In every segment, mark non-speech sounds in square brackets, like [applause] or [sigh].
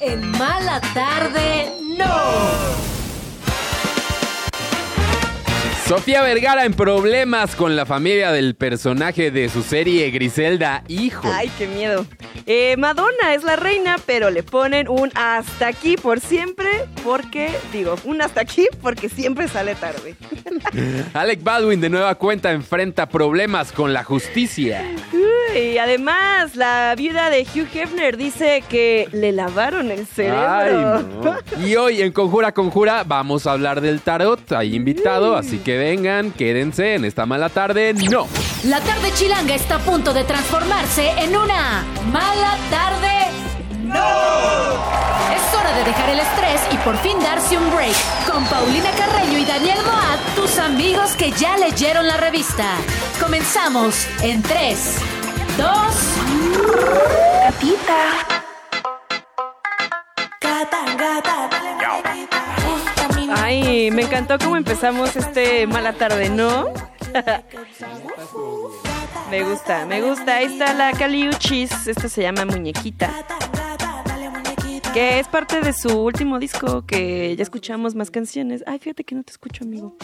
En Mala Tarde, no. Sofía Vergara en problemas con la familia del personaje de su serie Griselda, hijo. Ay, qué miedo. Eh, Madonna es la reina, pero le ponen un hasta aquí por siempre, porque, digo, un hasta aquí porque siempre sale tarde. [laughs] Alec Baldwin de nueva cuenta enfrenta problemas con la justicia. Y además, la viuda de Hugh Hefner dice que le lavaron el cerebro. Y hoy en Conjura Conjura vamos a hablar del tarot. Hay invitado, así que vengan, quédense en esta mala tarde. No. La tarde chilanga está a punto de transformarse en una mala tarde. ¡No! Es hora de dejar el estrés y por fin darse un break. Con Paulina Carreño y Daniel Moat, tus amigos que ya leyeron la revista. Comenzamos en 3, 2, Capita. Ay, me encantó cómo empezamos este mala tarde, ¿no? [laughs] me gusta, me gusta. Ahí está la Caliuchis. Esta se llama Muñequita. Que es parte de su último disco que ya escuchamos más canciones. Ay, fíjate que no te escucho, amigo.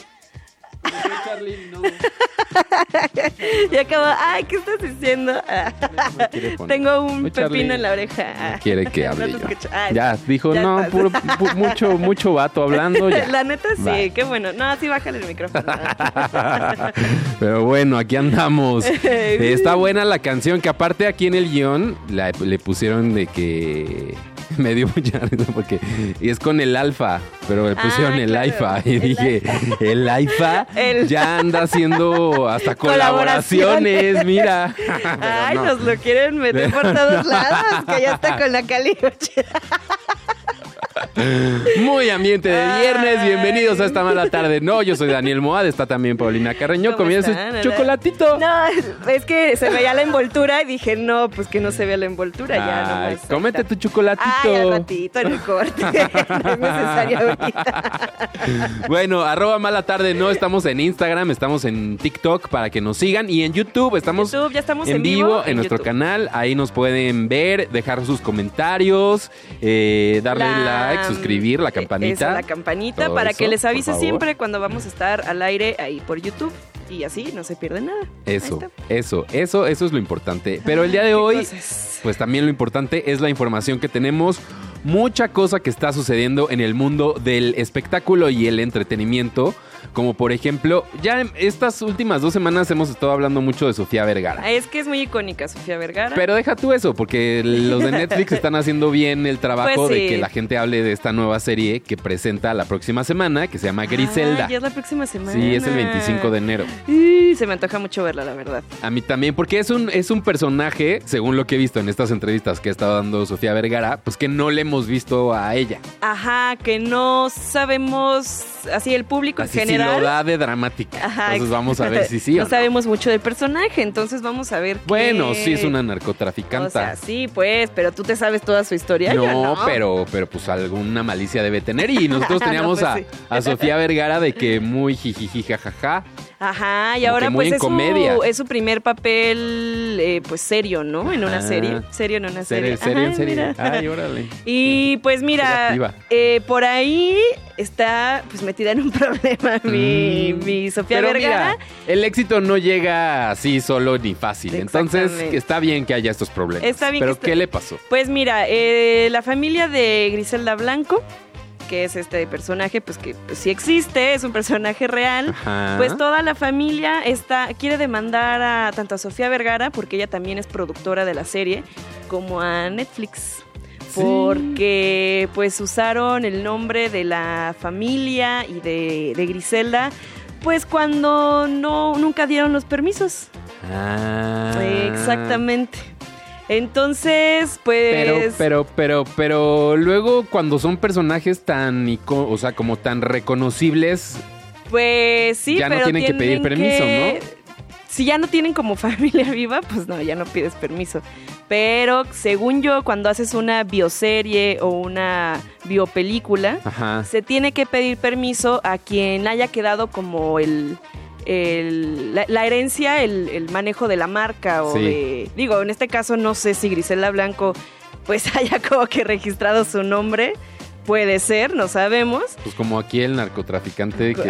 [laughs] y acabo, ay, ¿qué estás diciendo? Tengo un pepino en la oreja. quiere que [laughs] hable yo. ya, dijo, no, mucho, mucho vato hablando. [laughs] La neta sí, qué bueno. No, sí, bájale el micrófono. Pero bueno, aquí andamos. Está buena la canción, que aparte aquí en el guion le pusieron de que [laughs] me dio mucha risa porque y es con el alfa, pero pusieron ah, el alfa y [laughs] dije, el alfa ya anda haciendo hasta [laughs] colaboraciones, mira. Ay, nos lo quieren meter por todos lados, que ya está con la Cali. Muy ambiente de viernes, bienvenidos a esta mala tarde. No, yo soy Daniel Moad, está también Paulina Carreño comiendo su chocolatito. No, es que se veía la envoltura y dije, no, pues que no se vea la envoltura ya. No cómete tu chocolatito. Ay, al ratito en el corte. no es necesario ahorita. bueno, arroba mala tarde, no, estamos en Instagram, estamos en TikTok para que nos sigan y en YouTube estamos, YouTube, ya estamos en, vivo, en, nuestro canal. Ahí nos pueden ver, dejar sus comentarios, eh, darle like, suscribir, la [laughs] campanita. la campanita para que les avise siempre cuando vamos a estar al aire ahí por YouTube. Y así no se pierde nada. Eso, eso, eso, eso es lo importante. Pero el día de hoy, pues también lo importante es la información que tenemos mucha cosa que está sucediendo en el mundo del espectáculo y el entretenimiento. Como por ejemplo, ya estas últimas dos semanas hemos estado hablando mucho de Sofía Vergara. Es que es muy icónica Sofía Vergara. Pero deja tú eso, porque los de Netflix están haciendo bien el trabajo pues de que la gente hable de esta nueva serie que presenta la próxima semana, que se llama Griselda. Ah, ya es la próxima semana. Sí, es el 25 de enero. Y se me antoja mucho verla, la verdad. A mí también, porque es un, es un personaje, según lo que he visto en estas entrevistas que ha estado dando Sofía Vergara, pues que no le hemos visto a ella. Ajá, que no sabemos, así el público en general lo da de dramática. entonces vamos a ver si sí. [laughs] no, sabemos mucho del personaje, entonces vamos a ver. Bueno, sí es una narcotraficante. O sea, sí, pues, pero tú te sabes toda su historia. No, pero, pero pues alguna malicia debe tener. Y nosotros [laughs] teníamos pues a, Sofía Vergara de que muy jijiji jajaja. Ajá, y ahora pues es su, es su, primer papel eh, pues serio, ¿no? En una serie. Serio en una serie. Serio, en serie. Ay, órale. [laughs] Y pues mira, eh, por ahí está pues metida en un [laughs] problema mi, mm. mi Sofía Pero Vergara. el éxito no llega así solo ni fácil. Entonces está bien que haya estos problemas. Está bien Pero ¿qué le pasó? Pues mira, eh, la familia de Griselda Blanco que es este personaje, pues que pues, sí existe, es un personaje real, pues toda la familia está, quiere demandar a tanto a Sofía Vergara, porque ella también es productora de la serie, como a Netflix. Porque pues usaron el nombre de la familia y de, de Griselda, pues cuando no, nunca dieron los permisos. Ah. Exactamente. Entonces, pues. Pero, pero, pero, pero luego cuando son personajes tan, o sea, como tan reconocibles. Pues sí, ya no tienen, que pedir permiso, ¿no? Si ya no tienen como [laughs] familia viva, pues no, ya no pides permiso. Pero según yo, cuando haces una bioserie o una biopelícula, se tiene que pedir permiso a quien haya quedado como el, la, herencia, el, manejo de la marca o de... Digo, en este caso no sé si Grisela Blanco pues [laughs] haya como que registrado su nombre Puede ser, no sabemos. Pues como aquí el narcotraficante que sí,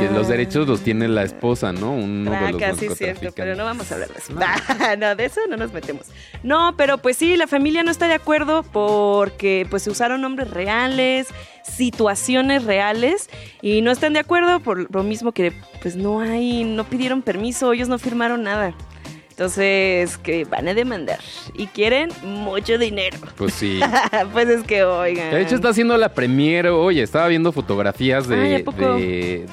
que los derechos los tiene la esposa, ¿no? Uno de los casi cierto, pero no vamos a hablar de eso. [laughs] No. de eso no nos metemos. No, pero pues sí, la familia no está de acuerdo porque pues se usaron nombres reales, situaciones reales y no están de acuerdo por lo mismo que pues no hay, no pidieron permiso, ellos no firmaron nada. Entonces, que van a demandar y quieren mucho dinero. Pues sí. [laughs] pues es que, oigan. De hecho, está haciendo la premier. Oye, estaba viendo fotografías de,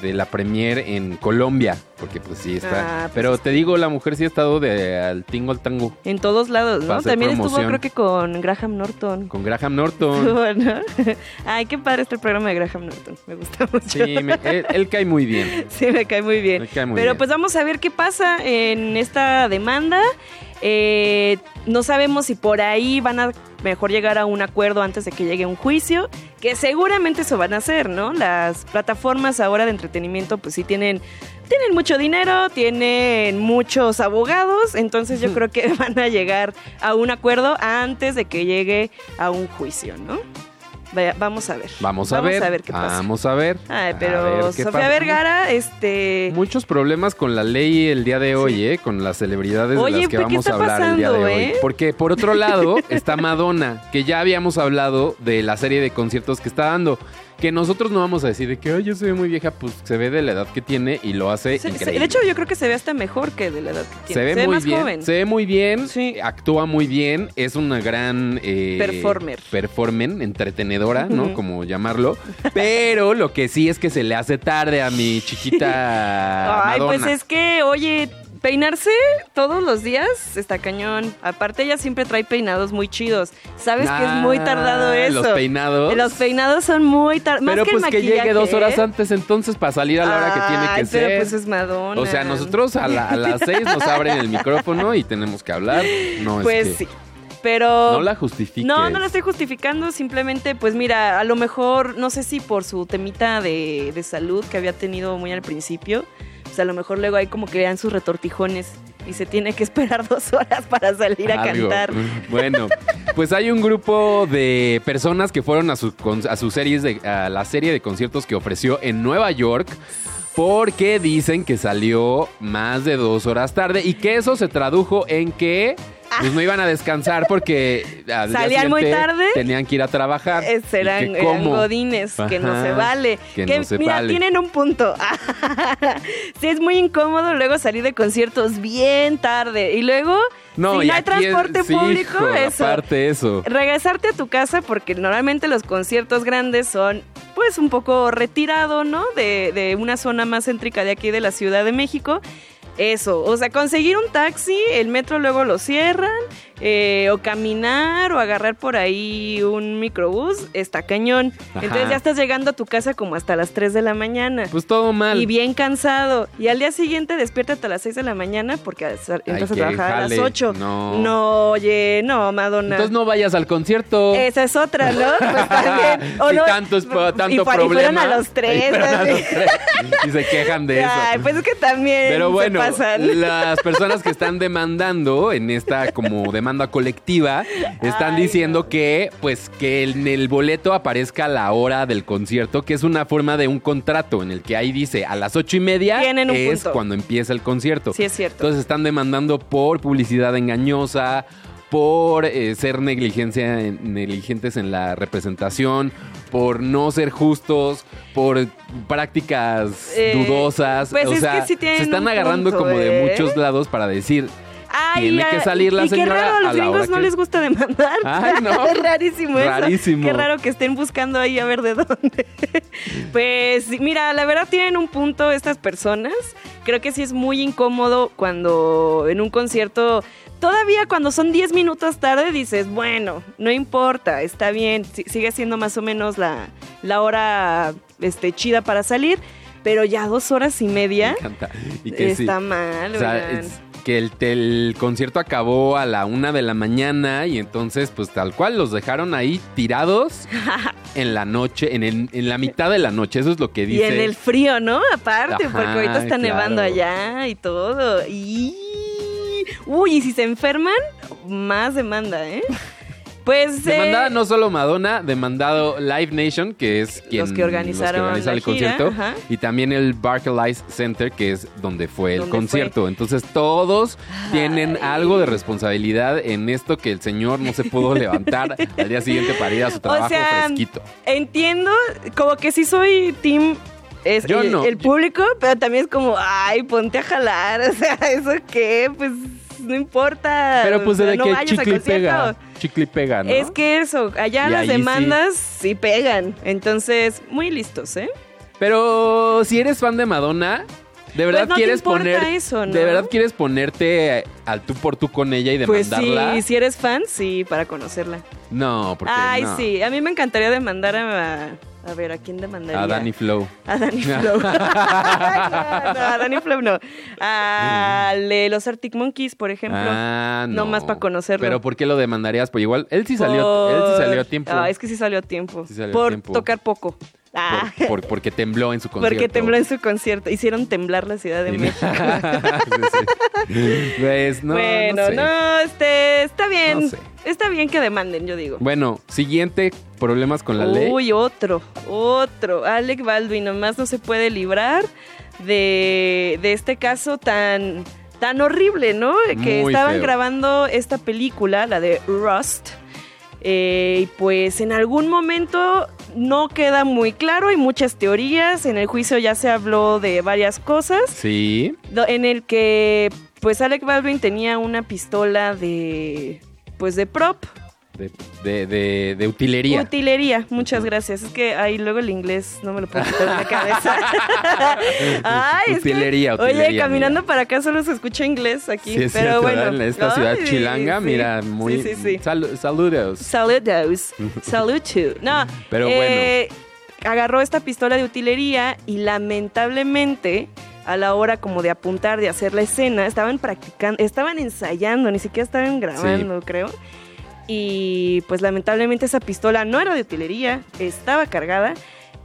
de, la premier en Colombia. Porque, pues sí, está. Ah, pues Pero te digo, la mujer sí ha estado de al tingo al tango. En todos lados, ¿no? También estuvo, creo que con Graham Norton. Con Graham Norton. [laughs] bueno. [laughs] Ay, qué padre este programa de Graham Norton. Me gusta mucho. Sí, él, cae muy bien. Sí, me cae muy bien. Pero pues vamos a ver qué pasa en esta demanda eh, no sabemos si por ahí van a mejor llegar a un acuerdo antes de que llegue un juicio, que seguramente eso van a hacer, ¿no? Las plataformas ahora de entretenimiento pues sí tienen tienen mucho dinero, tienen muchos abogados, entonces yo creo que [laughs] van a llegar a un acuerdo antes de que llegue a un juicio, ¿no? Vamos a ver. Vamos a ver. a ver qué pasa. Vamos a ver. Ay, pero Sofía Vergara, este. Muchos problemas con la ley el día de hoy, ¿eh? Con las celebridades de las que vamos a hablar el día de hoy. Eh? Porque por otro lado [laughs] está Madonna, que ya habíamos hablado de la serie de conciertos que está dando que nosotros no vamos a decir de que Ay, yo soy muy vieja, pues se ve de la edad que tiene y lo hace increíble. de hecho, yo creo que se ve hasta mejor que de la edad que tiene. Se ve, muy más bien, joven. Se ve muy bien, actúa muy bien, es una gran eh, performer. Performer, entretenedora, ¿no? Como llamarlo. Pero lo que sí es que se le hace tarde a mi chiquita. [laughs] Ay, pues es que, oye, peinarse todos los días está cañón. Aparte, ella siempre trae peinados muy chidos. ¿Sabes que es muy ah, tardado eso? Los peinados. Los peinados son muy tardados. Pero pues que llegue dos horas antes entonces para salir a la hora que tiene que ser. Pero pues es Madonna. O sea, nosotros a, las seis nos abren el micrófono y tenemos que hablar. No pues sí. Pero. No la justifiques. No, no la estoy justificando. Simplemente, pues mira, a lo mejor, no sé si por su temita de, de salud que había tenido muy al principio a lo mejor luego hay como que vean sus retortijones y se tiene que esperar [laughs] dos horas para salir a cantar. [laughs] Bueno, pues hay un grupo de personas que fueron a su, a sus series de, a la serie de conciertos que ofreció en Nueva York porque dicen que salió más de dos horas tarde y que eso se tradujo en que pues no iban a descansar porque salían muy tarde. Tenían que ir a trabajar. Eh, serán, godines, que no se vale. Que, mira, tienen un punto. [laughs] sí, es muy incómodo luego salir de conciertos bien tarde. Y luego, no, si no hay transporte público, eso. Aparte eso. Regresarte a tu casa porque normalmente los conciertos grandes son pues un poco retirado, ¿no? De, de una zona más céntrica de aquí de la Ciudad de México. Eso, o sea, conseguir un taxi, el metro luego lo cierran, eh, o caminar o agarrar por ahí un microbús, está cañón. Entonces ya estás llegando a tu casa como hasta las 3 de la mañana. Pues todo mal. Y bien cansado. Y al día siguiente despiértate a las 6 de la mañana porque entras a trabajar a las 8. No. No, oye, no, Madonna. Entonces no vayas al concierto. Esa es otra, ¿no? [laughs] Pues también. O tanto, es, tanto y, problema. [laughs] Y fueron a los tres. Y, se quejan de [laughs] eso. pues es que también. Pero bueno, [laughs] las personas que están demandando en esta como demanda colectiva están diciendo que pues que en el boleto aparezca la hora del concierto, que es una forma de un contrato en el que ahí dice a las ocho y media es cuando empieza el concierto. Sí, es cierto. Entonces están demandando por publicidad engañosa, por eh, ser negligencia, negligentes en la representación, por no ser justos, por prácticas eh, dudosas. Pues o sea, se están agarrando como de ¿eh? muchos lados para decir. tiene que salir la señora. Qué raro, a los gringos no les gusta demandar. Ay, no. es rarísimo, rarísimo Qué raro que estén buscando ahí a ver de dónde. [laughs] pues mira, la verdad tienen un punto estas personas. Creo que sí es muy incómodo cuando en un concierto todavía cuando son 10 minutos tarde dices, bueno, no importa, está bien, sigue siendo más o menos la, la hora este, chida para salir, pero ya dos horas y media está mal. que el, el, concierto acabó a la una de la mañana y entonces pues tal cual los dejaron ahí tirados [laughs] en la noche, en, en la mitad de la noche, eso es lo que dice. Y en el frío, ¿no? Aparte, porque ahorita está nevando allá y todo. Y Uy, y si se enferman, más demanda, ¿eh? Pues demandada no solo Madonna, demandado Live Nation, que es quien los que organizaron el concierto, y también el Barclays Center, que es donde fue el concierto. Entonces todos tienen algo de responsabilidad en esto que el señor no se pudo [laughs] levantar al día siguiente para ir a su trabajo fresquito. Entiendo, como que sí soy team es el, público, pero también es como, ay, ponte a jalar, [laughs] o sea, ¿eso qué? Pues no importa. Pero pues de que chicle pega. Chicle pega, ¿no? Es que eso, allá las demandas sí. pegan. Entonces, muy listos, ¿eh? Pero si eres fan de Madonna, ¿De verdad pues quieres poner eso, ¿no? ¿De verdad quieres ponerte al tú por tú con ella y demandarla? Pues sí, si eres fan, sí, para conocerla. No, porque Ay, sí, a mí me encantaría demandar a, a ver, ¿a quién demandaría? A Danny Flow. A Danny Flow. [laughs] [laughs] no, a Danny Flow no. A los Arctic Monkeys, por ejemplo. Ah, no. más para conocerlo. Pero ¿por qué lo demandarías? Pues igual, él sí salió, él sí salió a tiempo. Ah, es que sí salió a tiempo. Sí salió por a tiempo. tocar poco. Ah. Por, porque tembló en su [laughs] concierto. Porque tembló en su concierto. Hicieron temblar la Ciudad de México. [laughs] pues, no, bueno, no, este, está bien. Está bien que demanden, yo digo. Bueno, siguiente, problemas con la ley. Uy, otro, otro. Alec Baldwin nomás no se puede librar de, de este caso tan, tan horrible, ¿no? que estaban grabando esta película, la de Rust. Eh, y pues en algún momento no queda muy claro, hay muchas teorías, en el juicio ya se habló de varias cosas. Sí. En el que pues Alec Baldwin tenía una pistola de pues de prop. De, de, de, utilería. Utilería, muchas gracias. Es que ahí luego el inglés no me lo puedo quitar de la cabeza. [laughs] Ay, utilería, utilería, Oye, caminando para acá solo se escucha inglés aquí. Sí, pero bueno. En esta ciudad chilanga, mira, muy. Sí, sí, saludos. Saludos. [laughs] Saludos. No. Pero eh, bueno. Agarró esta pistola de utilería y lamentablemente a la hora como de apuntar, de hacer la escena, estaban practicando, estaban ensayando, ni siquiera estaban grabando, creo. Y pues lamentablemente esa pistola no era de utilería, estaba cargada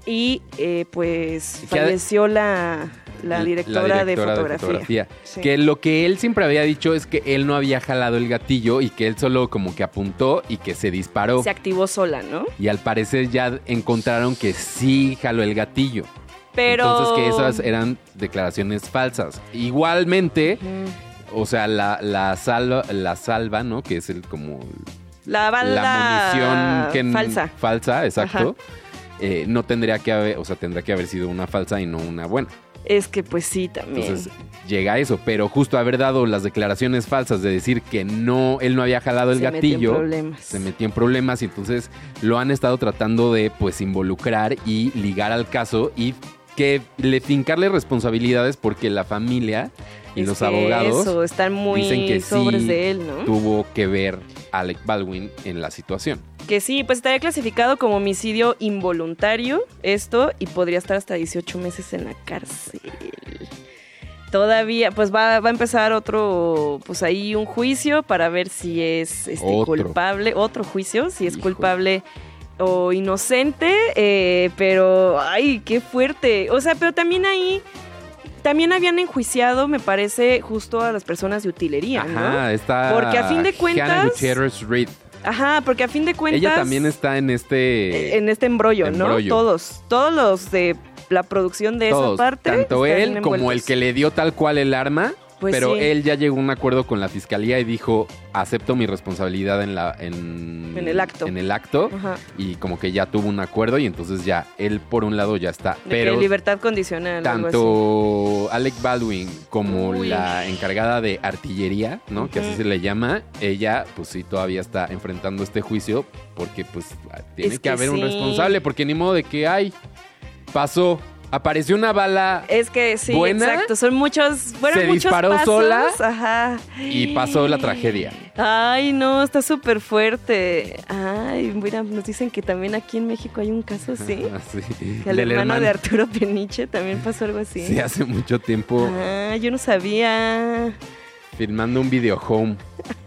y eh, pues falleció la, la, directora de fotografía. Que lo que él siempre había dicho es que él no había jalado el gatillo y que él solo como que apuntó y que se disparó. Se activó sola, ¿no? Y al parecer ya encontraron que sí jaló el gatillo. Pero... Entonces que esas eran declaraciones falsas. Igualmente, o sea, la, la, salva, la salva, ¿no? Que es el como... La bala la munición que falsa. Falsa, exacto. Eh, no tendría que haber, o sea, tendría que haber sido una falsa y no una buena. Es que pues sí, también. Entonces llega eso, pero justo haber dado las declaraciones falsas de decir que no, él no había jalado el gatillo, se metió en problemas y entonces lo han estado tratando de pues involucrar y ligar al caso y que le fincarle responsabilidades porque la familia y los abogados están muy dicen que sobres de él, ¿no? Tuvo que ver Alec Baldwin en la situación. Que sí, pues estaría clasificado como homicidio involuntario esto y podría estar hasta 18 meses en la cárcel. Todavía, pues va, va a empezar otro, pues ahí un juicio para ver si es este, culpable, otro juicio, si es culpable o inocente, eh, pero ay, qué fuerte. O sea, pero también ahí también habían enjuiciado, me parece, justo a las personas de utilería, Ajá, está Porque a fin de cuentas Reed. Ajá, porque a fin de cuentas ella también está en este en este embrollo, ¿no? Todos, todos los de la producción de esa parte. Tanto él como el que le dio tal cual el arma pues pero él ya llegó a un acuerdo con la fiscalía y dijo, acepto mi responsabilidad en la en, el acto. En el acto y como que ya tuvo un acuerdo y entonces ya él por un lado ya está. pero libertad condicional. Tanto Alec Baldwin como la encargada de artillería, ¿no? Que así se le llama, ella pues sí todavía está enfrentando este juicio porque pues tiene que, haber un responsable porque ni modo de que hay pasó apareció una bala. Es que sí, exacto. Son muchos. Fueron se disparó sola. Ajá. Y pasó la tragedia. Ay, no, está súper fuerte. Ay, mira, nos dicen que también aquí en México hay un caso así. Ah, sí. El, hermano, de Arturo Peniche también pasó algo así. Sí, hace mucho tiempo. Ah, yo no sabía. Filmando un video home.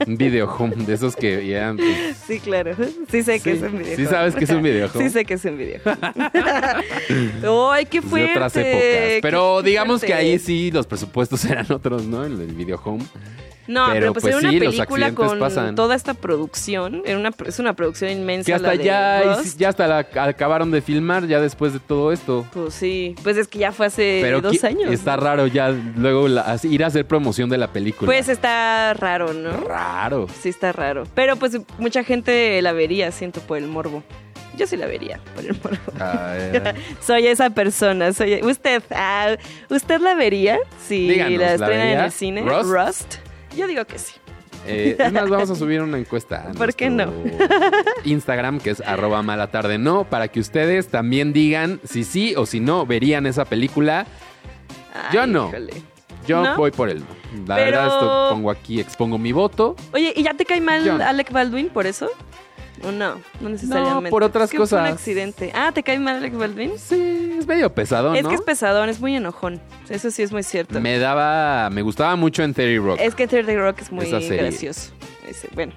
Un video home de esos que ya. Pues, sí, claro. Sí sé que es un video Sí sabes que es un video [laughs] home. Sí sé que es un video [laughs] ¡Ay, qué fuerte! De otras épocas. Pero digamos que ahí sí los presupuestos [laughs] eran otros, ¿no? El del video home. No, pero, pues, era pues una película con toda esta producción. Era una, es una producción inmensa. Que hasta ya, ya hasta la acabaron de filmar ya después de todo esto. Pues sí, pues es que ya fue hace dos años. Está raro ya luego ir a hacer promoción de la película. Pues está raro, ¿no? Raro. Sí, está raro. Pero pues mucha gente la vería, siento, por el morbo. Yo sí la vería por el morbo. [laughs] soy esa persona. Soy usted. Ah, ¿Usted la vería si la estrena en el cine? Rust. Yo digo que sí. Eh, es más, vamos a [laughs] subir una encuesta. ¿Por qué no? Instagram, que es arroba mala tarde no, para que ustedes también digan si sí o si no verían esa película. Yo no. Yo voy por no. La verdad, esto pongo aquí, expongo mi voto. Oye, ¿y ya te cae mal Alec Baldwin por eso? ¿O no? No necesariamente. No, por otras cosas. Fue un accidente. Ah, ¿te cae mal Alec Baldwin? Sí, es medio pesadón, Es que es pesadón, es muy enojón. Eso sí es muy cierto. Me daba... Me gustaba mucho en Terry Rock. Es que Terry Rock es muy gracioso. bueno.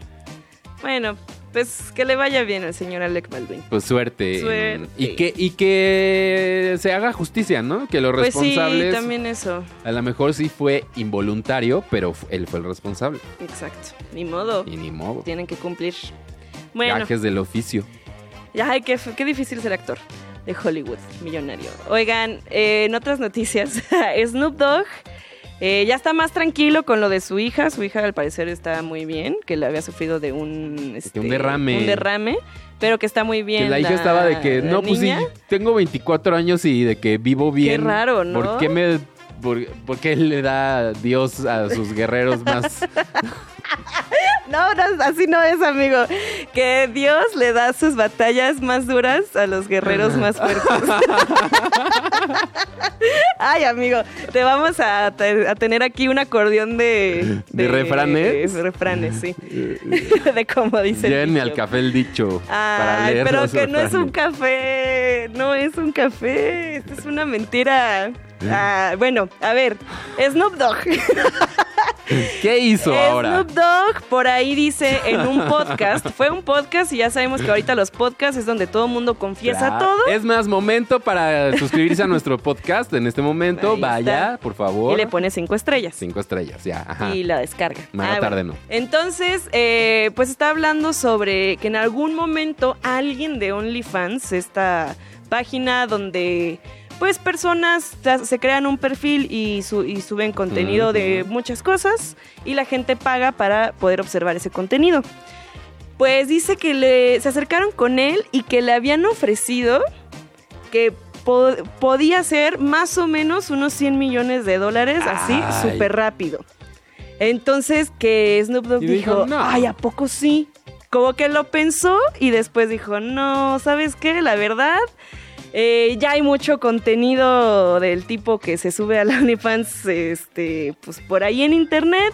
Bueno, pues que le vaya bien al señor Alec Baldwin. Pues suerte. Suerte. Y que, y que se haga justicia, ¿no? Que los pues responsables. Sí, también eso. A lo mejor sí fue involuntario, pero él fue el responsable. Exacto. Ni modo. Y ni modo. Tienen que cumplir. Bueno. Gajes del oficio. Ay, qué, qué difícil ser actor de Hollywood, millonario. Oigan, eh, en otras noticias, [laughs] Snoop Dogg eh, ya está más tranquilo con lo de su hija. Su hija, al parecer, está muy bien, que le había sufrido de un, este, un derrame. Un derrame, pero que está muy bien. Que la, hija estaba de que, no, pues sí, tengo 24 años y de que vivo bien. Qué raro, ¿no? ¿Por qué me por, qué le da Dios a sus guerreros más [laughs] No, no, así no es, amigo. Que Dios le da sus batallas más duras a los guerreros más fuertes. [laughs] Ay, amigo, te vamos a, tener aquí un acordeón de... ¿De, refranes? De refranes, sí. [laughs] [laughs] de cómo dice Llévenme al café el dicho Ay, pero que no es un café, no es un café, esto es una mentira. Ah, bueno, a ver, Snoop Dogg. [laughs] ¿Qué hizo ahora? Snoop Dogg por ahí dice en un podcast, fue un podcast y ya sabemos que ahorita los podcasts es donde todo el mundo confiesa todo. Es más momento para suscribirse a nuestro podcast en este momento. Vaya, por favor. Y le pone cinco estrellas. Cinco estrellas, ya. Y la descarga. Más ah, tarde no. Entonces, eh, pues está hablando sobre que en algún momento alguien de OnlyFans, esta página donde pues personas se crean un perfil y, suben contenido de muchas cosas y la gente paga para poder observar ese contenido. Pues dice que le, se acercaron con él y que le habían ofrecido que podía ser más o menos unos 100 millones de dólares así súper rápido. Entonces que Snoop Dogg dijo, ay, ¿a poco sí? Como que lo pensó y después dijo, no, ¿sabes qué? La verdad, eh, ya hay mucho contenido del tipo que se sube a la [laughs] OnlyFans este, pues por ahí en internet.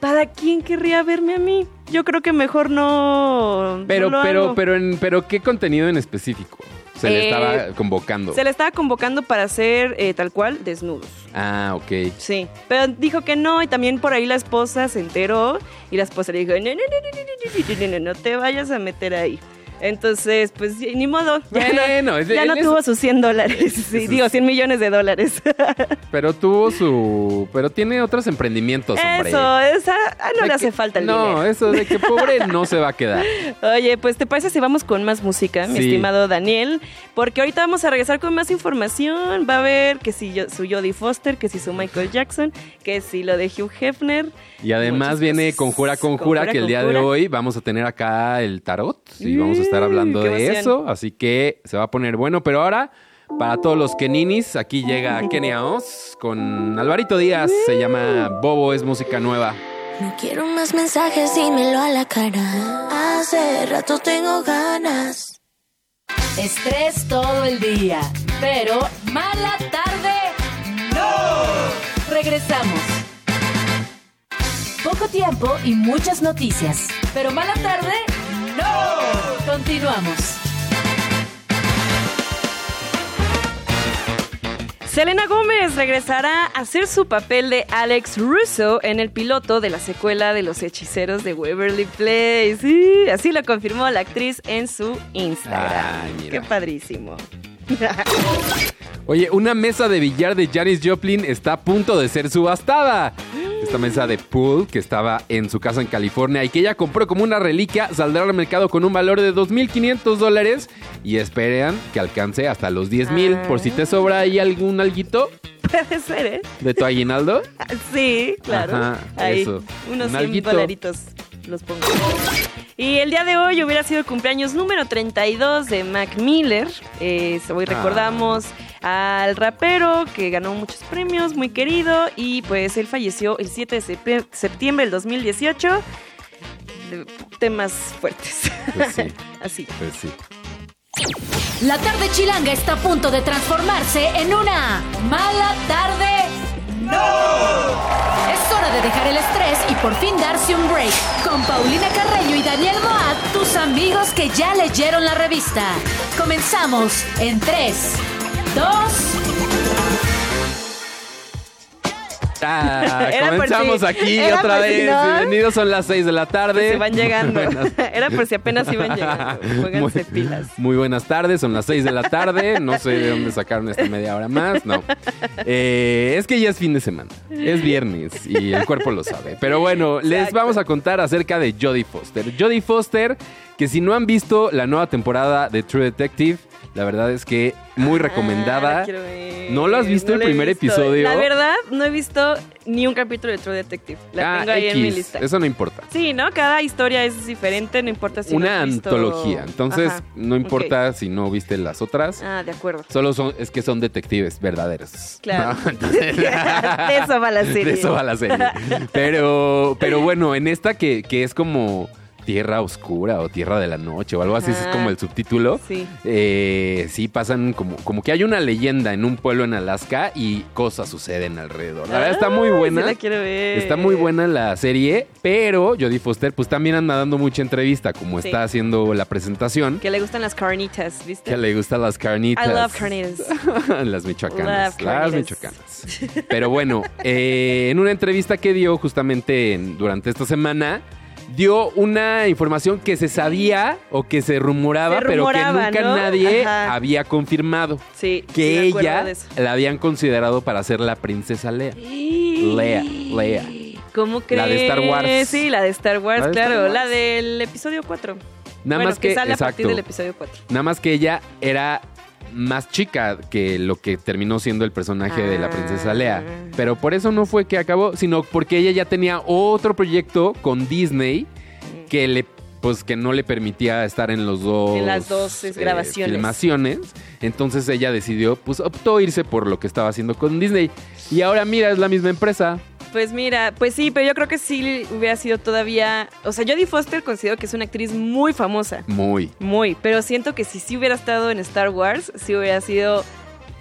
¿Para quién querría verme a mí? Yo creo que mejor no. Pero, pero, pero, en, pero, ¿qué contenido en específico? Se le estaba eh, convocando. Se le estaba convocando para hacer eh, tal cual desnudos. Ah, ok. Sí, pero dijo que no y también por ahí la esposa se enteró y la esposa le dijo, no, no, no, no, no, no, no te vayas a meter ahí. Entonces, pues ni modo. Ya no, ya no tuvo sus 100 dólares. [laughs] digo, 100 millones de dólares. [laughs] Pero tuvo su. Pero tiene otros emprendimientos, hombre. Eso, esa, ah, no le hace falta el dinero. No, eso de que pobre no se va a quedar. [laughs] Oye, pues te parece si vamos con más música, mi estimado Daniel. Porque ahorita vamos a regresar con más información. Va a ver que si yo, su Jodie Foster, que si su Michael Jackson, que si lo de Hugh Hefner. Y además viene Conjura Conjura, que el día de hoy vamos a tener acá el tarot. Y vamos a estar hablando de eso. Así que se va a poner bueno. Pero ahora, para todos los Keninis, aquí llega [laughs] Kenia Oz con Alvarito Díaz. Se llama Bobo, es música nueva. No quiero más mensajes, dímelo a la cara. Hace rato tengo ganas. Estrés todo el día, pero mala tarde. ¡No! Regresamos. Poco tiempo y muchas noticias, pero mala tarde. ¡No! Continuamos. Selena Gómez regresará a hacer su papel de Alex Russo en el piloto de la secuela de Los Hechiceros de Waverly Place. Sí, así lo confirmó la actriz en su Instagram. Qué padrísimo. [laughs] Oye, una mesa de billar de Janis Joplin está a punto de ser subastada. esta mesa de pool que estaba en su casa en California y que ella compró como una reliquia, saldrá al mercado con un valor de 2.500 dólares y esperan que alcance hasta los 10.000 por si te sobra ahí algún alguito. Puede ser, ¿eh? ¿De tu aguinaldo? [laughs] sí, claro. Ajá, ahí, eso. unos Un 100 alguito. dolaritos los pongo. Y el día de hoy hubiera sido el cumpleaños número 32 de Mac Miller. Eh, hoy Ah. recordamos al rapero que ganó muchos premios, muy querido, y pues él falleció el 7 de septiembre del 2018. De- temas fuertes. Pues sí, [laughs] Así. pues sí. La tarde chilanga está a punto de transformarse en una mala tarde. ¡No! Es hora de dejar el estrés y por fin darse un break. Con Paulina Carreño y Daniel Moat, tus amigos que ya leyeron la revista. Comenzamos en 3, 2, [laughs] Era por comenzamos si- aquí otra si vez. no. Bienvenidos, son las 6 de la tarde. Se van llegando. [laughs] Buenas- [laughs] Era por si apenas iban llegando. Pónganse Muy- pilas. Muy buenas tardes, son las 6 de la tarde. No sé de dónde sacaron esta media hora más. No. Eh, es que ya es fin de semana. Es viernes y el cuerpo lo sabe. Pero bueno, les vamos a contar acerca de Jodie Foster. Jodie Foster, que si no han visto la nueva temporada de True Detective, la verdad es que muy Ah, recomendada. ¿No lo has visto el primer visto. episodio? La verdad, no he visto ni un capítulo de True Detective. La Ah, tengo ahí en mi lista. Eso no importa. Sí, ¿no? Cada historia es diferente, no importa si Una no has visto- antología. Entonces, Ajá, no importa si no viste las otras. Ah, de acuerdo. Solo son, es que son detectives verdaderos. Claro. ¿no? [laughs] Entonces- [laughs] de eso va la serie. [laughs] De eso va la serie. Pero, pero bueno, en esta que, que es como Tierra Oscura o Tierra de la Noche o algo así, es como el subtítulo. Sí. Eh, sí pasan como, como que hay una leyenda en un pueblo en Alaska y cosas suceden alrededor. La verdad está muy Ay, buena. sí la quiero ver. Está muy buena la serie, pero Jodie Foster pues también anda dando mucha entrevista, como Sí. está haciendo la presentación. Que le gustan las carnitas, ¿viste? Que le gustan las carnitas. I love carnitas. [laughs] las michoacanas. Love Las michoacanas. Pero bueno, eh, en una entrevista que dio justamente en- durante esta semana, dio una información que se sabía o que se rumoraba, Se pero que nunca ¿no? nadie Ajá. había confirmado. Sí. Que ella la habían considerado para ser la princesa Lea. Lea, Lea. ¿Cómo crees? La de Star Wars. Sí, la de Star Wars, La de Star claro. Wars. La del episodio 4. Nada bueno, más que, sale a partir exacto. del episodio 4. Nada más que ella era más chica que lo que terminó siendo el personaje de la princesa Lea. Ah. Pero por eso no fue que acabó, sino porque ella ya tenía otro proyecto con Disney que le pues que no le permitía estar en los dos En las dos, eh, grabaciones. filmaciones. Entonces ella decidió, pues optó irse por lo que estaba haciendo con Disney. Y ahora mira, es la misma empresa. Pues mira, pues sí, pero yo creo que sí hubiera sido todavía. O sea, Jodie Foster considero que es una actriz muy famosa. Muy. Muy. Pero siento que si sí hubiera estado en Star Wars, sí hubiera sido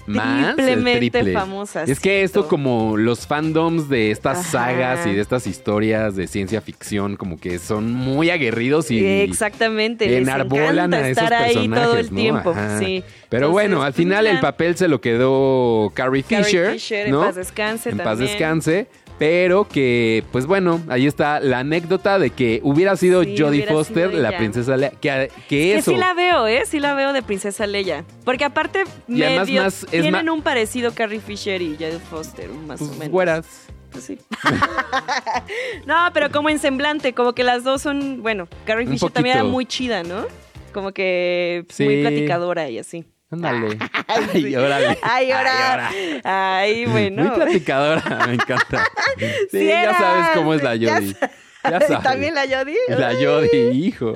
Más triplemente triple. famosa. Es que esto como los fandoms de estas Ajá. sagas y de estas historias de ciencia ficción como que son muy aguerridos y Exactamente. les enarbolan encanta a esos estar ahí personajes, todo el ¿no? tiempo. Sí. Pero Entonces, bueno, al pues, final el papel se lo quedó Carrie Carrie Fisher, Fisher, ¿no? en paz descanse En paz descanse. Pero que, pues bueno, ahí está la anécdota de que hubiera sido Sí, Jodie hubiera Foster sido la princesa Leia. Que, que Que eso. sí la veo, ¿eh? Sí la veo de Princesa Leia. Porque aparte, Y además más- tienen un parecido Carrie Fisher y Jodie Foster, más pues, o menos. güeras. Pues sí. [laughs] no, pero como en semblante, como que las dos son, bueno, Carrie Fisher también era muy chida, ¿no? Como que Sí. muy platicadora y así. Ándale. [laughs] Ay, sí. órale. Ay, ahora. Ay, bueno. Muy [laughs] platicadora, me encanta. Sí, [laughs] Sí ya sabes cómo es la Jodie. Ya sabes. ¿También la Jodie? La Jodie, hijo.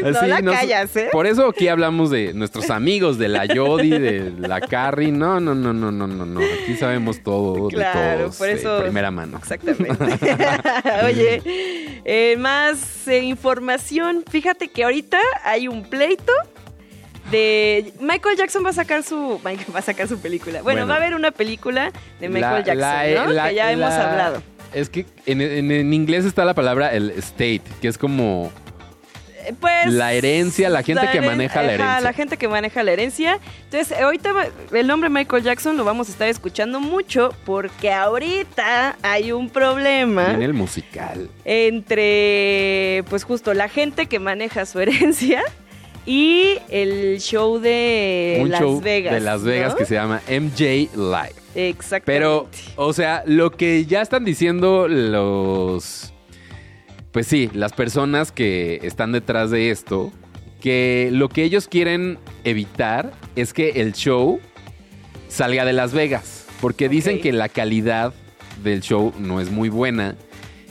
No la callas, ¿eh? Por eso aquí hablamos de nuestros amigos, de la Jodie, de la Carrie. No, no, no, no, no, no, no. Aquí sabemos todo Claro, de todos por de eso- primera mano. Exactamente. Oye, eh, más eh, información. Fíjate que ahorita hay un pleito de Michael Jackson va a sacar su Michael va a sacar su película. Bueno, Bueno. va a haber una película de Michael La- Jackson, la- ¿no? la- que ya hemos la- hablado. Es que en, en- en inglés está la palabra el state, que es como Eh, Pues La herencia, la gente que maneja la herencia. la gente que maneja la herencia. Entonces, ahorita el nombre Michael Jackson lo vamos a estar escuchando mucho porque ahorita hay un problema. en el musical. entre, pues justo, la gente que maneja su herencia y el show de Un Las show Vegas. de Las Vegas ¿no? que se llama MJ Live. Exacto. Pero, o sea, lo que ya están diciendo los. Pues sí, las personas que están detrás de esto, que lo que ellos quieren evitar es que el show salga de Las Vegas. Porque dicen que la calidad del show no es muy buena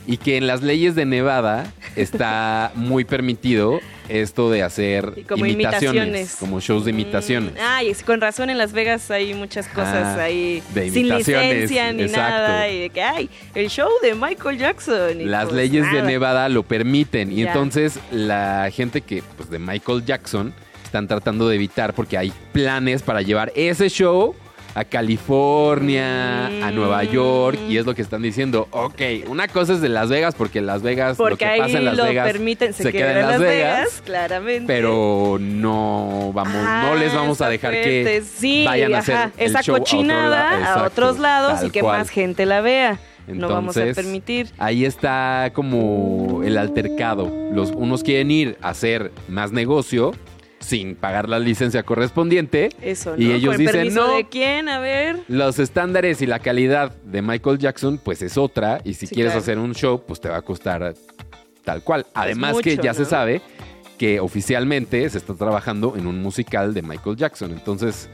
y que en las leyes de Nevada está muy permitido esto de hacer como imitaciones, imitaciones. como shows de imitaciones. Mm, Ay, es- con razón en Las Vegas hay muchas cosas Ah, ahí de sin imitaciones, licencia ni exacto. nada. Y de que, ay, el show de Michael Jackson. y Las pues, leyes de. Nevada lo permiten y Ya. entonces la gente que pues de Michael Jackson están tratando de evitar porque hay planes para llevar ese show a California, a Nueva York y es lo que están diciendo. Ok, una cosa es de Las Vegas porque Las Vegas lo que ahí pasa en Las lo Vegas permiten, se, se queda queda en Las Vegas, claramente. pero no vamos, no Ah, les vamos a dejar fuerte. que Sí, vayan a hacer ajá, el esa show a otro cochinada lado. a, otros lados y que cual. más gente la vea. no vamos a permitir. Ahí está como el altercado. Los unos quieren ir a hacer más negocio sin pagar la licencia correspondiente. Eso, ¿no? Y ellos ¿Con dicen, no. de quién? A ver. Los estándares y la calidad de Michael Jackson, pues es otra. Y si Sí, quieres claro. hacer un show, pues te va a costar tal cual. Además que ya se sabe que oficialmente se está trabajando en un musical de Michael Jackson. Entonces,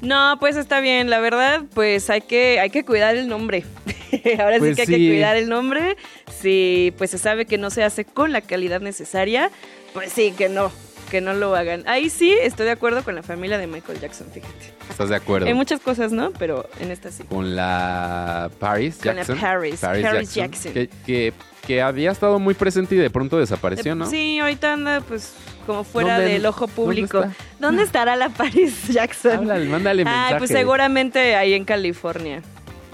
No, pues está bien. La verdad, pues hay que, hay que cuidar el nombre. [laughs] Ahora Pues sí que hay sí. que cuidar el nombre. Si pues se sabe que no se hace con la calidad necesaria, pues sí, que no, que no lo hagan. Ahí sí estoy de acuerdo con la familia de Michael Jackson, fíjate. ¿estás de acuerdo? Hay muchas cosas, ¿no? Pero en esta sí. con la Paris Con la Jackson. Paris, Paris Jackson. Que, que- que había estado muy presente y de pronto desapareció, ¿no? Sí, ahorita anda pues como fuera ¿Dónde- del ojo público. dónde estará la Paris Jackson? Háblale, mándale mensaje. Ay, pues seguramente ahí en California,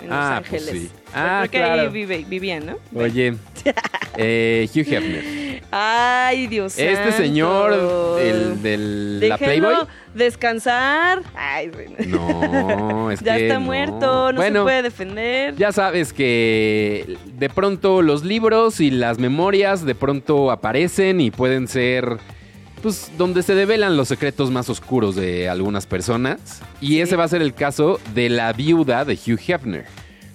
en Ah, Los pues Ángeles. sí. Ah, Creo que claro. ahí vive- vivían, ¿no? [laughs] Oye, eh, Hugh Hefner. Ay, Dios Este santo. señor, el de la Déjenlo Playboy. descansar. Ay, bueno. No, es [laughs] ya que está no. muerto, no bueno, se puede defender. Ya sabes que de pronto los libros y las memorias de pronto aparecen y pueden ser pues donde se develan los secretos más oscuros de algunas personas y ese va a ser el caso de la viuda de Hugh Hefner,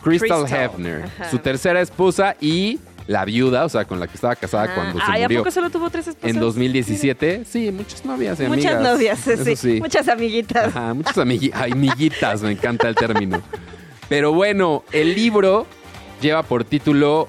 Crystal, Crystal, Hefner, ajá. su tercera esposa y la viuda, o sea, con la que estaba casada Ah, cuando se ay, ¿a murió. poco solo tuvo tres esposas? En 2017, sí, muchas novias y Muchas amigas. novias, eso sí, Muchas amiguitas. Ajá, muchas amigui- amiguitas, me encanta el término. Pero bueno, el libro lleva por título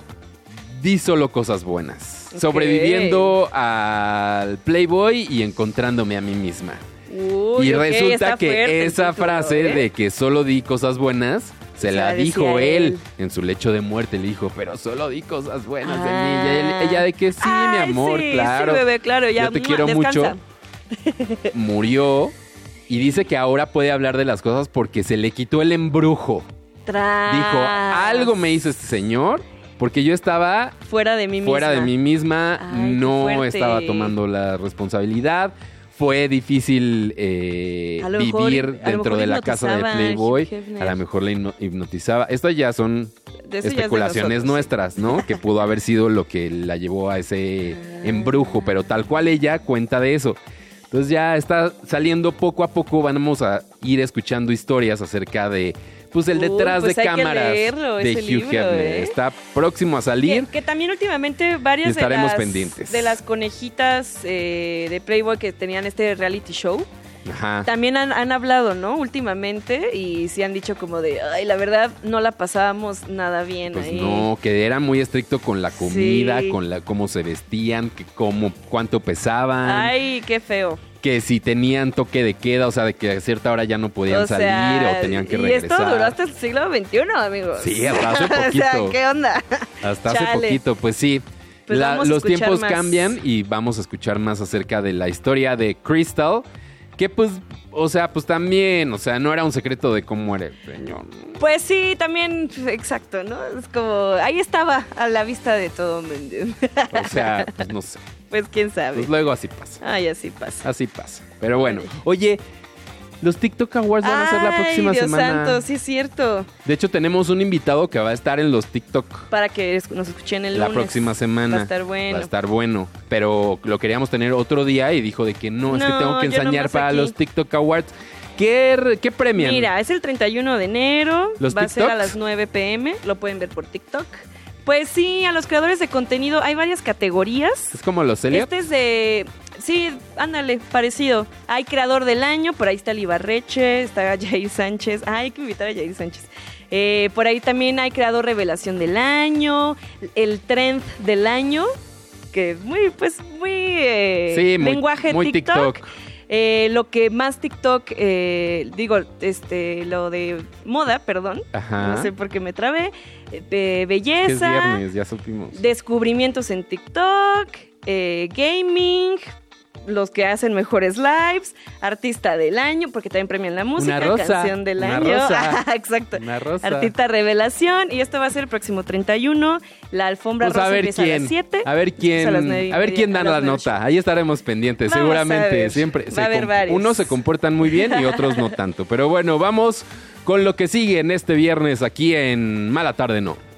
Di solo cosas buenas. Sobreviviendo al Playboy y encontrándome a mí misma. Uy, y resulta que fuerte esa frase ¿eh? de que solo di cosas buenas se Se la la dijo él, él. en su lecho de muerte. Le dijo, pero solo di cosas buenas de mí. Ah. Y ella, ella de que sí, mi amor, sí, claro. Sí, bebé, claro, ya. Yo te quiero descansa. mucho. [laughs] Murió y dice que ahora puede hablar de las cosas porque se le quitó el embrujo. Tras. Dijo, algo me hizo este señor porque yo estaba Fuera de mí fuera de misma. mí misma, Ay, no estaba tomando la responsabilidad. Fue difícil eh, mejor- vivir dentro de la casa de Playboy. A lo mejor hipno- hipnotizaba. Estas ya son ya es especulaciones nuestras, ¿no? que pudo haber sido lo que la llevó a ese Ah. embrujo, pero tal cual ella cuenta de eso. Entonces ya está saliendo poco a poco, vamos a ir escuchando historias acerca de pues el detrás pues de cámaras leerlo, de Hugh libro, Hefner. ¿eh? Está próximo a salir. Que, que también últimamente varias estaremos de, las, pendientes. de las conejitas eh, de Playboy que tenían este reality show, Ajá. también han, han hablado, ¿no? Últimamente y sí han dicho como de, ay, la verdad no la pasábamos nada bien Pues ahí. no, que era muy estricto con la comida, Sí. con la cómo se vestían, que cómo, cuánto pesaban, Ay, qué feo. que si tenían toque de queda, o sea, de que a cierta hora ya no podían o salir sea, o tenían que y regresar. esto duró hasta el siglo XXI, amigos. Sí, hasta hace [laughs] o sea, poquito. ¿qué onda? Hasta hace poquito, pues sí. Pues La- los tiempos más. cambian y vamos a escuchar más acerca de la historia de Crystal, que pues, o sea, pues también, o sea, no era un secreto de cómo era el señor. Pues sí, también, exacto, ¿no? Es como, ahí estaba a la vista de todo mundo. O sea, pues no sé. [laughs] pues quién sabe. Pues luego así pasa. Ay, así pasa. Así pasa. Pero bueno, oye, Los TikTok Awards van a ser la próxima Dios semana. santo, sí es cierto. De hecho, tenemos un invitado que va a estar en los TikTok. Para que nos escuchen el la lunes. próxima semana. Va a estar bueno. Va a estar bueno. Pero lo queríamos tener otro día y dijo de que no, es que No, tengo que yo ensañar nomás para aquí. los TikTok Awards. ¿Qué, qué premian? Mira, es el 31 de enero. ¿Los va a ser a TikToks? las 9 pm. Lo pueden ver por TikTok. Pues sí, a los creadores de contenido hay varias categorías. es como los Elliot. Este es de. Sí, ándale, parecido. Hay creador del año, por ahí está Libarreche, está [laughs] Jair Sánchez. Ah, hay que invitar a Jair Sánchez. Eh, por ahí también hay creador revelación del año, el trend del año, que es muy, pues, muy, eh, Sí, muy- lenguaje muy TikTok. TikTok. Eh, lo que más TikTok, eh, digo, este, lo de moda, perdón, Ajá. no sé por qué me trabé, eh, de Que es belleza, viernes, ya supimos. descubrimientos en TikTok, eh, gaming, los que hacen mejores lives, artista del año, porque también premian la música, rosa, canción del una año, rosa. Ajá, [laughs] exacto. Una rosa. Artista revelación, y esto va a ser el próximo 31. La alfombra Pues a rosa ver empieza a quién. las 7. A ver quién. a A ver quién da a la nota. Ahí estaremos pendientes. Vamos a Seguramente. Siempre. Va se a haber varios. Unos se comportan muy bien y otros no tanto. Pero bueno, vamos con lo que sigue en este viernes aquí en Mala Tarde No.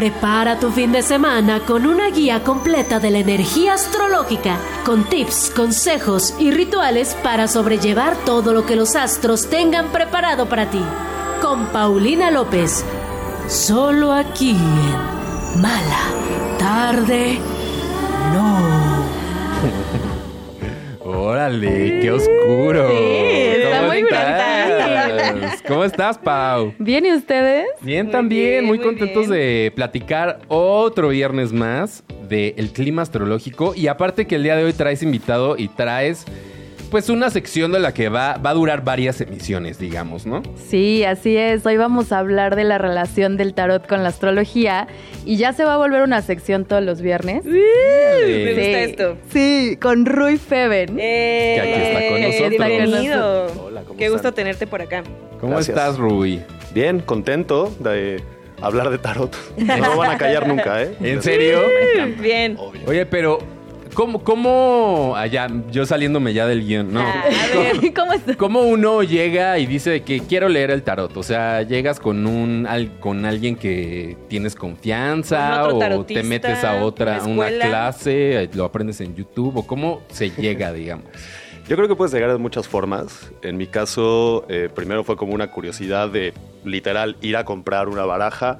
Prepara tu fin de semana con una guía completa de la energía astrológica, con tips, consejos y rituales para sobrellevar todo lo que los astros tengan preparado para ti. Con Paulina López, solo aquí en Mala Tarde No. [laughs] Órale, qué oscuro. Sí, está ¿Cómo muy estás? ¿Cómo estás, Pau? ¿Bien y ustedes? Bien, Muy también, bien, muy, muy contentos bien. de platicar otro viernes más del clima astrológico. Y aparte que el día de hoy traes invitado y traes pues una sección de la que va, va a durar varias emisiones, digamos, ¿no? Sí, así es. Hoy vamos a hablar de la relación del tarot con la astrología y ya se va a volver una sección todos los viernes. Me Sí. gusta Sí. esto. Sí, con Rui Feven. Eh, Que aquí está con nosotros. Bienvenido. Hola, ¿cómo Qué están? gusto tenerte por acá. ¿Cómo Gracias. estás, Rui? Bien, contento de hablar de tarot. [laughs] No van a callar nunca, ¿eh? ¿En serio? Bien. Obvio. Oye, pero ¿cómo, cómo allá, yo saliéndome ya del guion, no? Ah, a ver. ¿Cómo [laughs] estás? ¿Cómo uno llega y dice que quiero leer el tarot? O sea, llegas con un al- con alguien que tienes confianza o te metes a otra una una clase, lo aprendes en YouTube o cómo se llega, [laughs] digamos. Yo creo que puedes llegar de muchas formas. En mi caso, eh, primero fue como una curiosidad de literal ir a comprar una baraja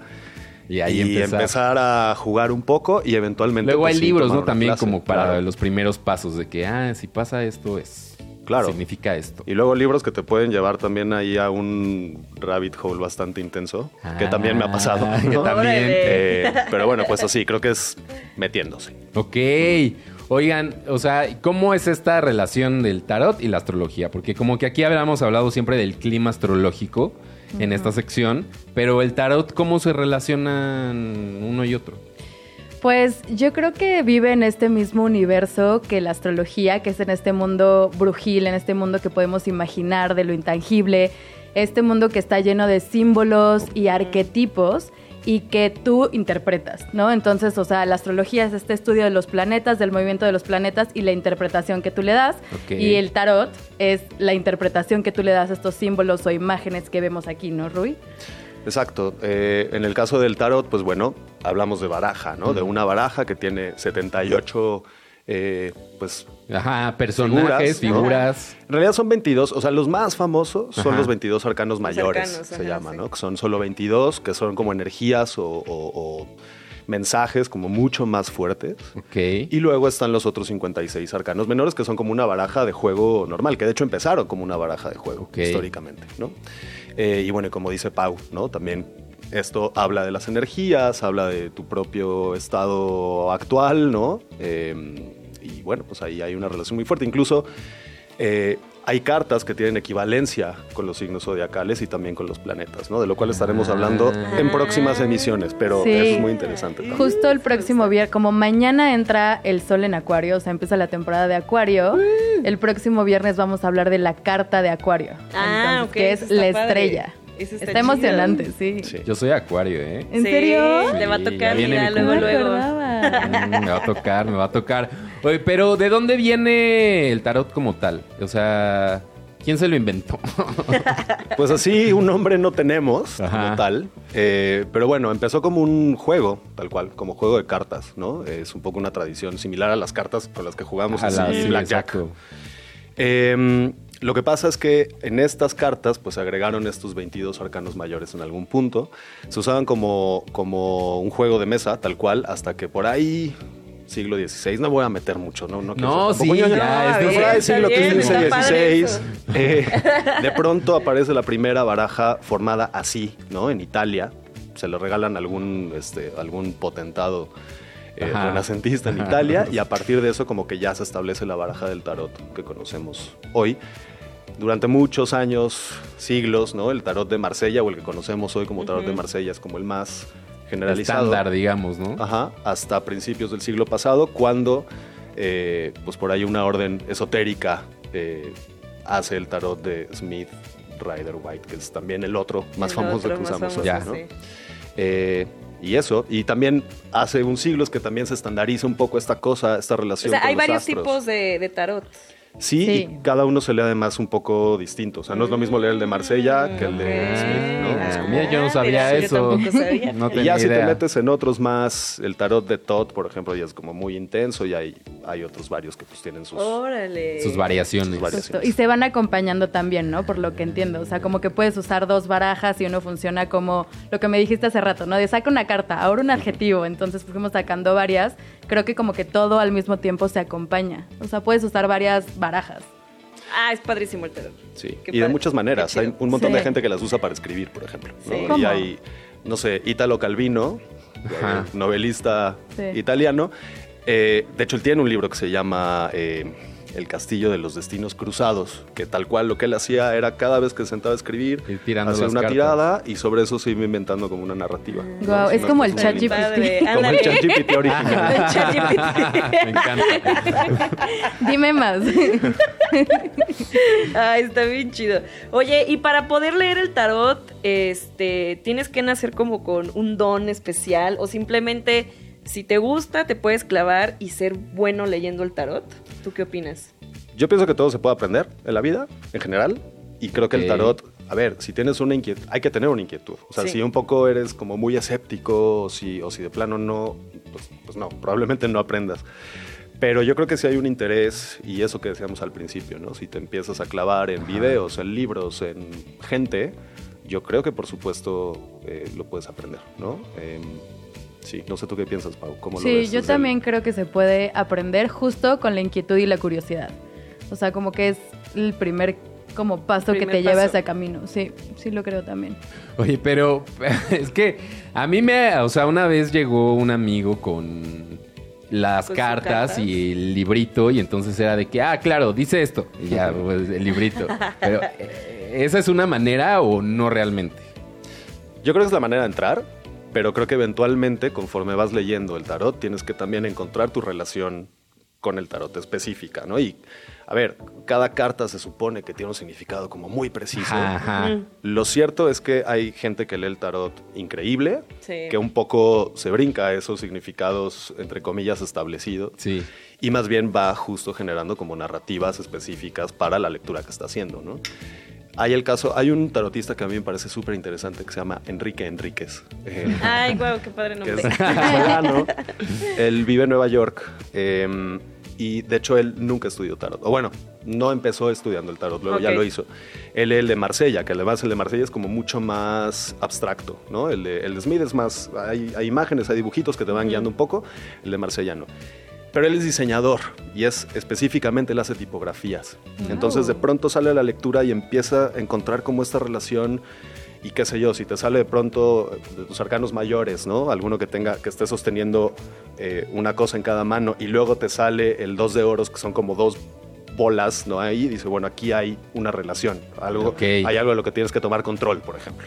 Y ahí y empezar. empezar a jugar un poco y eventualmente. Luego pues, hay sí, libros, ¿no? También clase. como para Claro. los primeros pasos de que, ah, si pasa esto es Claro. significa esto. Y luego libros que te pueden llevar también ahí a un rabbit hole bastante intenso, que también me ha pasado. Ah, que también. [laughs] Eh, pero bueno, pues así, creo que es metiéndose. Ok. Oigan, o sea, ¿cómo es esta relación del tarot y la astrología? Porque como que aquí habíamos hablado siempre del clima astrológico en esta sección, pero el tarot, ¿cómo se relacionan uno y otro? Pues yo creo que vive en este mismo universo que la astrología, que es en este mundo brujil, en este mundo que podemos imaginar de lo intangible, este mundo que está lleno de símbolos y arquetipos y que tú interpretas, ¿no? Entonces, o sea, la astrología es este estudio de los planetas, del movimiento de los planetas y la interpretación que tú le das. Y el tarot es la interpretación que tú le das a estos símbolos o imágenes que vemos aquí, ¿no, Rui? Exacto. Eh, en el caso del tarot, pues bueno, hablamos de baraja, ¿no? De una baraja que tiene 78, eh, pues Ajá, personajes, Figuras. En realidad son 22, o sea, los más famosos son Ajá. los 22 arcanos mayores, arcanos, se sí. ¿no? Que son solo 22, que son como energías o, o- o mensajes como mucho más fuertes. Ok. Y luego están los otros 56 arcanos menores, que son como una baraja de juego normal, que de hecho empezaron como una baraja de juego, históricamente, ¿no? Eh, y bueno, y como dice Pau, ¿no? También esto habla de las energías, habla de tu propio estado actual, ¿no? Eh, y bueno, pues ahí hay una relación muy fuerte. Incluso eh, hay cartas que tienen equivalencia con los signos zodiacales y también con los planetas, ¿no? De lo cual estaremos hablando en próximas emisiones, pero Sí. es muy interesante también. Justo el próximo viernes, como mañana entra el sol en Acuario, o sea, empieza la temporada de Acuario, el próximo viernes vamos a hablar de la carta de Acuario. Ah, Entonces, Que es la padre. estrella. Eso Está, está emocionante, sí. Sí. Yo soy acuario, ¿eh? ¿En Sí, serio? Le va a Sí, tocar, mira, mi luego, luego. Mm, me va a tocar, me va a tocar. Oye, pero ¿de dónde viene el tarot como tal? O sea, ¿Quién se lo inventó? [laughs] pues así un nombre no tenemos como tal. Eh, pero bueno, empezó como un juego, tal cual, como juego de cartas, ¿no? Es un poco una tradición similar a las cartas con las que jugamos en Blackjack. Em, lo que pasa es que en estas cartas pues se agregaron estos 22 arcanos mayores en algún punto. Se usaban como, como un juego de mesa, tal cual, hasta que por ahí siglo XVI. No voy a meter mucho, ¿no? No, no sí, ya, es siglo XVI. Eh, de pronto aparece la primera baraja formada así, ¿no? En Italia. Se le regalan algún, este, algún potentado eh, renacentista en Italia y a partir de eso como que ya se establece la baraja del tarot que conocemos hoy. Durante muchos años, siglos, ¿no? El tarot de Marsella o el que conocemos hoy como tarot de Marsella es como el más generalizado. Estándar, digamos, ¿no? Ajá, hasta principios del siglo pasado, cuando, eh, pues por ahí una orden esotérica eh, hace el tarot de Smith Rider White, que es también el otro más famoso que usamos hoy, ¿no? Eh, y eso, y también hace un siglo es que también se estandariza un poco esta cosa, esta relación. O sea, hay varios tipos de, de tarot. Sí, y cada uno se lee además un poco distinto. O sea, no es lo mismo leer el de Marsella que el de Smith, ¿no? Mira, yo no sabía eso. [laughs] no y ya si te metes en otros más, el tarot de Todd, por ejemplo, ya es como muy intenso y hay, hay otros varios que pues tienen sus, sus variaciones. Y se van acompañando también, ¿no? Por lo que entiendo. O sea, como que puedes usar dos barajas y uno funciona como lo que me dijiste hace rato, ¿no? De saca una carta, ahora un adjetivo. Entonces fuimos sacando varias. Creo que como que todo al mismo tiempo se acompaña. O sea, puedes usar varias barajas. Ah, es padrísimo el tarot. Sí, y de muchas maneras. Hay un montón de gente que las usa para escribir, por ejemplo. Y hay, no sé, Italo Calvino, eh, novelista italiano. Eh, de hecho, él tiene un libro que se llama... Eh, el Castillo de los Destinos Cruzados, que tal cual lo que él hacía era cada vez que se sentaba a escribir, hacer una tirada y sobre eso se iba inventando como una narrativa. Wow, es como el chat GPT. Como el [laughs] chat GPT original. Me encanta. [laughs] Dime más. [laughs] Ay, está bien chido. Oye, y para poder leer el tarot, este, ¿tienes que nacer como con un don especial o simplemente si te gusta, te puedes clavar y ser bueno leyendo el tarot. ¿Tú qué opinas? Yo pienso que todo se puede aprender en la vida, en general. Y creo que el tarot, a ver, si tienes una inquietud, hay que tener una inquietud. O sea, si un poco eres como muy escéptico o si, o si de plano no, pues, pues, no, [laughs] probablemente no aprendas. Pero yo creo que si hay un interés, y eso que decíamos al principio, ¿no? Si te empiezas a clavar en videos, en libros, en gente, yo creo que por supuesto eh, lo puedes aprender, ¿no? Em, Sí, no sé tú qué piensas, Pau. ¿Cómo sí, lo ves yo también creo que se puede aprender justo con la inquietud y la curiosidad. O sea, como que es el primer como paso que te lleva a ese camino. Sí, sí lo creo también. Oye, pero [laughs] es que a mí me, o sea, una vez llegó un amigo con las cartas, y el librito y entonces era de que, ah, claro, dice esto. Y ya, [laughs] pues el librito. Pero, eh, ¿esa es una manera o no realmente? Yo creo que es la manera de entrar pero creo que eventualmente, conforme vas leyendo el tarot, tienes que también encontrar tu relación con el tarot específica, ¿no? Y, a ver, cada carta se supone que tiene un significado como muy preciso. Lo cierto es que hay gente que lee el tarot increíble, que un poco se brinca a esos significados, entre comillas, establecidos. Sí. Y más bien va justo generando como narrativas específicas para la lectura que está haciendo, ¿no? Hay el caso, hay un tarotista que a mí me parece súper interesante que se llama Enrique Enríquez. Eh, Ay, guau, qué padre nombre. [laughs] él vive en Nueva York em, y de hecho él nunca estudió tarot. O bueno, no empezó estudiando el tarot, luego ya lo hizo. Él es el de Marsella, que además el de Marsella es como mucho más abstracto, ¿no? El de, el de Smith es más, hay, imágenes, hay dibujitos que te van guiando un poco, el de Marsella no. Pero él es diseñador y es específicamente él hace tipografías. Entonces de pronto sale a la lectura y empieza a encontrar como esta relación y qué sé yo, si te sale de pronto de tus arcanos mayores, ¿no? Alguno que tenga, que esté sosteniendo eh, una cosa en cada mano y luego te sale el dos de oros que son como dos bolas, ¿no? Ahí dice, bueno, aquí hay una relación, algo, hay algo de lo que tienes que tomar control, por ejemplo.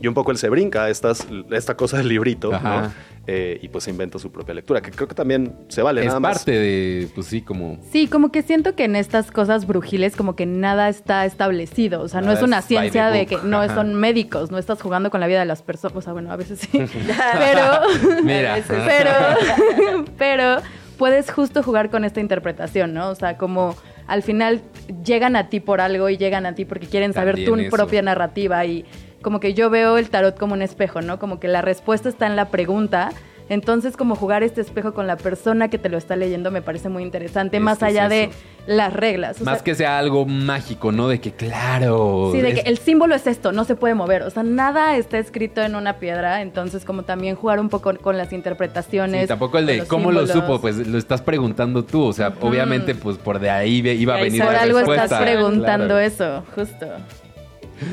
Y un poco él se brinca estas, esta cosa del librito, ¿no? Eh, y pues inventa su propia lectura, que creo que también se vale. Es nada parte de, pues sí, como... Sí, como que siento que en estas cosas brujiles como que nada está establecido, o sea, no es una ciencia de que no son médicos, no estás jugando con la vida de las personas, o sea, bueno, a veces sí, [laughs] pero... Mira. [laughs] pero, pero puedes justo jugar con esta interpretación, ¿no? O sea, como al final llegan a ti por algo y llegan a ti porque quieren saber tu propia narrativa y como que yo veo el tarot como un espejo, ¿no? Como que la respuesta está en la pregunta entonces, como jugar este espejo con la persona que te lo está leyendo me parece muy interesante, más allá de las reglas. más que sea algo mágico, ¿no? De que, claro. Sí, de que el símbolo es esto, no se puede mover. O sea, nada está escrito en una piedra. Entonces, como también jugar un poco con las interpretaciones. Sí, tampoco el de cómo lo supo, pues lo estás preguntando tú. O sea, obviamente, pues por de ahí iba a venir por la algo estás preguntando eso, justo.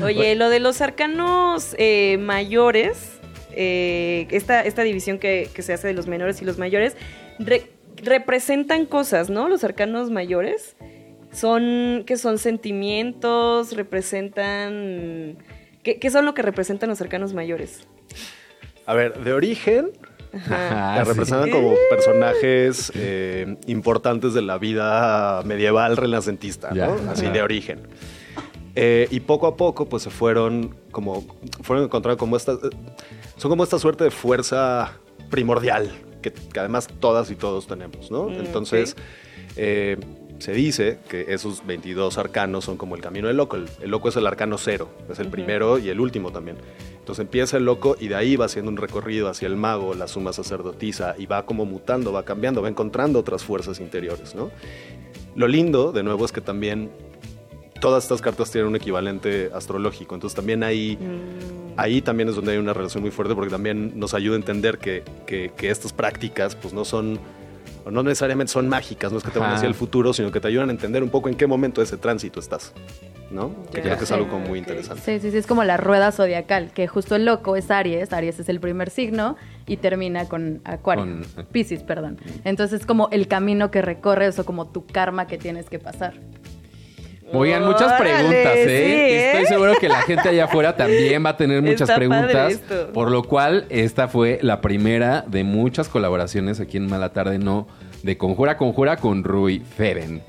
Oye, lo de los arcanos eh, mayores eh, esta, esta división que, se hace de los menores y los mayores, representan cosas, ¿no? Los arcanos mayores son, que son sentimientos, representan... ¿Qué, son lo que representan los arcanos mayores? A ver, de origen, Ajá. representan como personajes eh, importantes de la vida medieval renacentista, ¿no? Así de origen. Eh, y poco a poco, pues se fueron como, fueron encontrando como esta, son como esta suerte de fuerza primordial que, además todas y todos tenemos, ¿no? Mm, Entonces, eh, se dice que esos 22 arcanos son como el camino del loco. El, loco es el arcano cero, es el primero y el último también. Entonces empieza el loco y de ahí va haciendo un recorrido hacia el mago, la suma sacerdotisa y va como mutando, va cambiando, va encontrando otras fuerzas interiores, ¿no? Lo lindo, de nuevo, es que también todas estas cartas tienen un equivalente astrológico. Entonces también ahí, mm. ahí también es donde hay una relación muy fuerte porque también nos ayuda a entender que, que, estas prácticas pues no son, no necesariamente son mágicas, no es que te van hacia el futuro, sino que te ayudan a entender un poco en qué momento de ese tránsito estás. ¿no? Que creo que es algo muy interesante. Sí, sí, sí, es como la rueda zodiacal, que justo el loco es Aries, Aries es el primer signo y termina con Acuario, con... Pisces, perdón. Entonces es como el camino que recorres o como tu karma que tienes que pasar. Oigan, muchas preguntas, ¿eh? Estoy seguro que la gente allá afuera también va a tener [laughs] muchas preguntas. Por lo cual, esta fue la primera de muchas colaboraciones aquí en Mala Tarde No de Conjura Conjura con Rui Feben.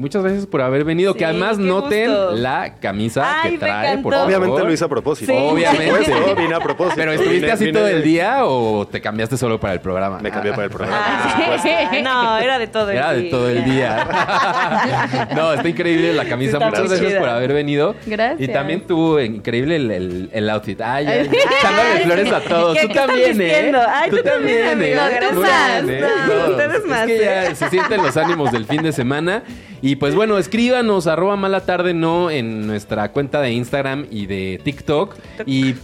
Muchas gracias por haber venido. que además noten la camisa que trae, por Obviamente lo hice a propósito. Obviamente. vine a propósito. ¿Pero estuviste así todo el día o te cambiaste solo para el programa? Me cambié para el programa. Ah, [laughs] no, era de todo el día. Era de todo el día. [laughs] no, está increíble la camisa. Muchas gracias por haber venido. Gracias. Y también tuvo increíble el, el, outfit. Ay, ya, echándole flores a todos. Tú también, ¿eh? Ay, tú, también, ¿eh? Gracias. Ustedes más. Es que ya se sienten los ánimos del fin de semana. Y pues bueno, escríbanos arroba mala tarde no en nuestra cuenta de Instagram y de TikTok. Y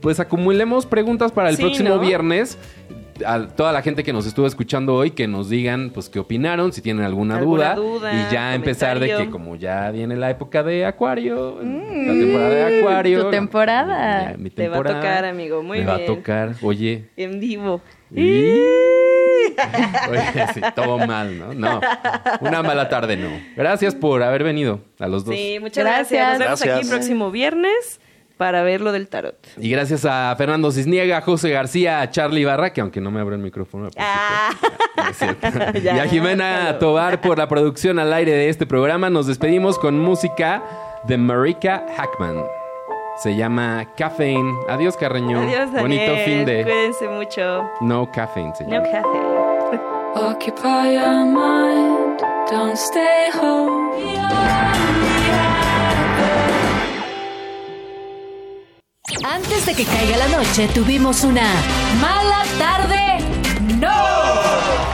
pues acumulemos preguntas para el próximo viernes. A toda la gente que nos estuvo escuchando hoy, que nos digan pues qué opinaron, si tienen alguna, duda, Y ya empezar de que como ya viene la época de Acuario, la mm. temporada de Acuario. Tu temporada. Te va a tocar, amigo. Muy bien. Me va a tocar. Oye. En vivo. Oye, [laughs] sí, todo mal, ¿no? No. Una mala tarde, no. Gracias por haber venido a los dos. Sí, muchas gracias. Nos vemos aquí el próximo viernes para ver lo del tarot. Y gracias a Fernando Cisniega, José García, a Charlie Barra, que aunque no me abrió el micrófono. Ah. [laughs] y a Jimena Tobar por la producción al aire de este programa. Nos despedimos con música de Marika Hackman. Se llama Caffeine. Adiós, Carreño. Adiós, Daniel. Bonito fin de. Cuídense mucho. No caffeine, señor. No caffeine. Occupy your mind. Don't stay home. Antes de que caiga la noche, tuvimos una mala tarde. ¡No!